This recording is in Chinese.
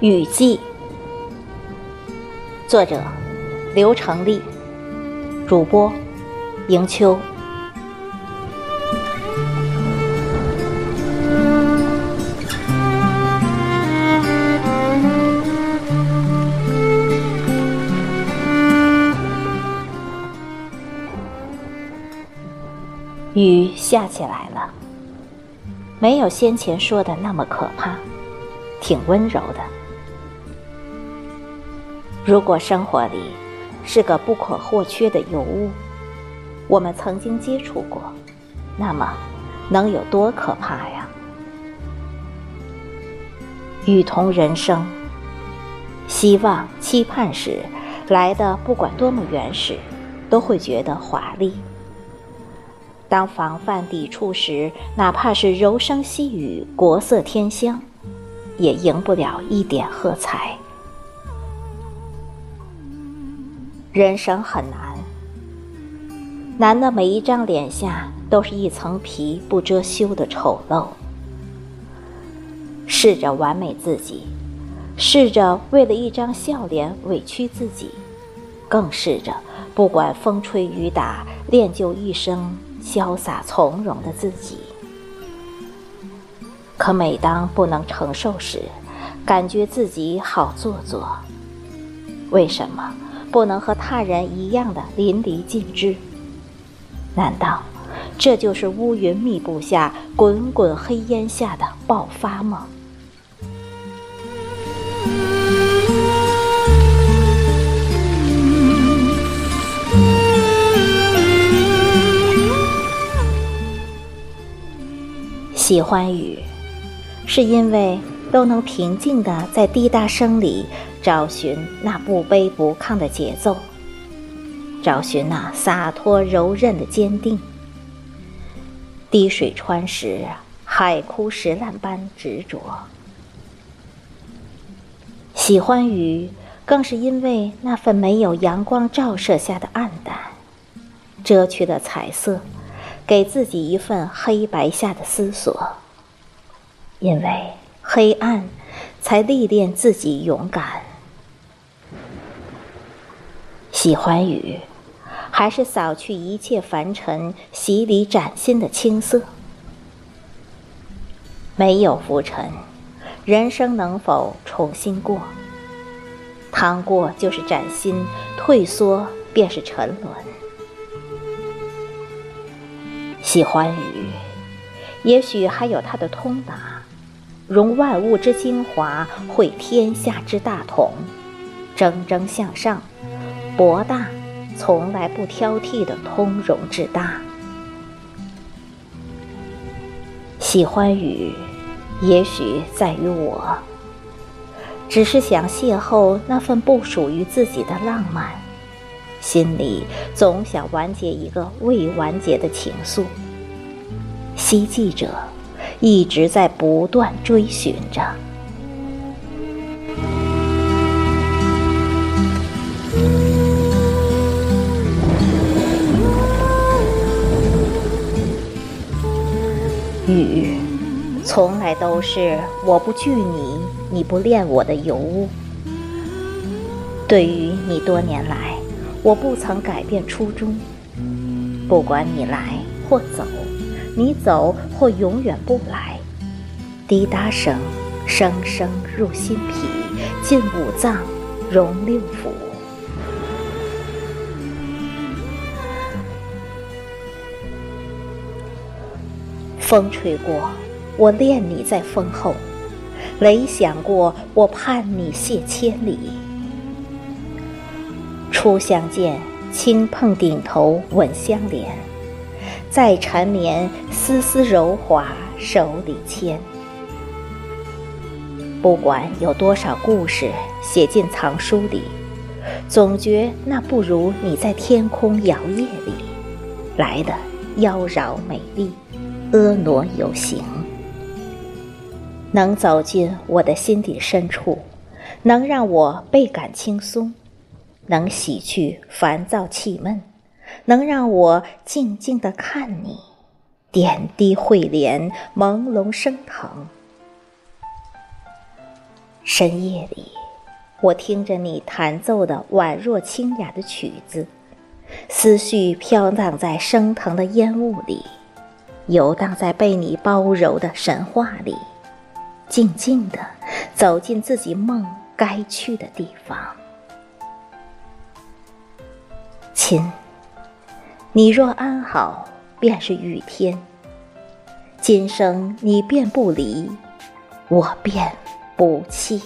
雨季，作者刘成立，主播迎秋。雨下起来了，没有先前说的那么可怕，挺温柔的。如果生活里是个不可或缺的尤物，我们曾经接触过，那么能有多可怕呀？雨同人生，希望、期盼时来的，不管多么原始，都会觉得华丽；当防范抵触时，哪怕是柔声细语、国色天香，也赢不了一点喝彩。人生很难，难的每一张脸下都是一层皮不遮羞的丑陋。试着完美自己，试着为了一张笑脸委屈自己，更试着不管风吹雨打，练就一生潇洒从容的自己。可每当不能承受时，感觉自己好做作。为什么？不能和他人一样的淋漓尽致，难道这就是乌云密布下、滚滚黑烟下的爆发吗？喜欢雨，是因为都能平静的在滴答声里。找寻那不卑不亢的节奏，找寻那洒脱柔韧的坚定。滴水穿石，海枯石烂般执着。喜欢雨，更是因为那份没有阳光照射下的暗淡，遮去了彩色，给自己一份黑白下的思索。因为黑暗，才历练自己勇敢。喜欢雨，还是扫去一切凡尘，洗礼崭新的青涩。没有浮尘，人生能否重新过？趟过就是崭新，退缩便是沉沦。喜欢雨，也许还有它的通达，融万物之精华，汇天下之大同，蒸蒸向上。博大，从来不挑剔的通融之大。喜欢雨，也许在于我，只是想邂逅那份不属于自己的浪漫，心里总想完结一个未完结的情愫。希冀者，一直在不断追寻着。雨，从来都是我不惧你，你不恋我的尤物。对于你多年来，我不曾改变初衷。不管你来或走，你走或永远不来，滴答声，声声入心脾，进五脏，融六腑。风吹过，我恋你在风后；雷响过，我盼你谢千里。初相见，轻碰顶头，吻相连；再缠绵，丝丝柔滑，手里牵。不管有多少故事写进藏书里，总觉那不如你在天空摇曳里来的妖娆美丽。婀娜有形，能走进我的心底深处，能让我倍感轻松，能洗去烦躁气闷，能让我静静的看你。点滴汇莲，朦胧升腾。深夜里，我听着你弹奏的宛若清雅的曲子，思绪飘荡在升腾的烟雾里，游荡在被你包揉的神话里，静静地走进自己梦该去的地方。亲，你若安好，便是雨天。今生你便不离，我便。不弃。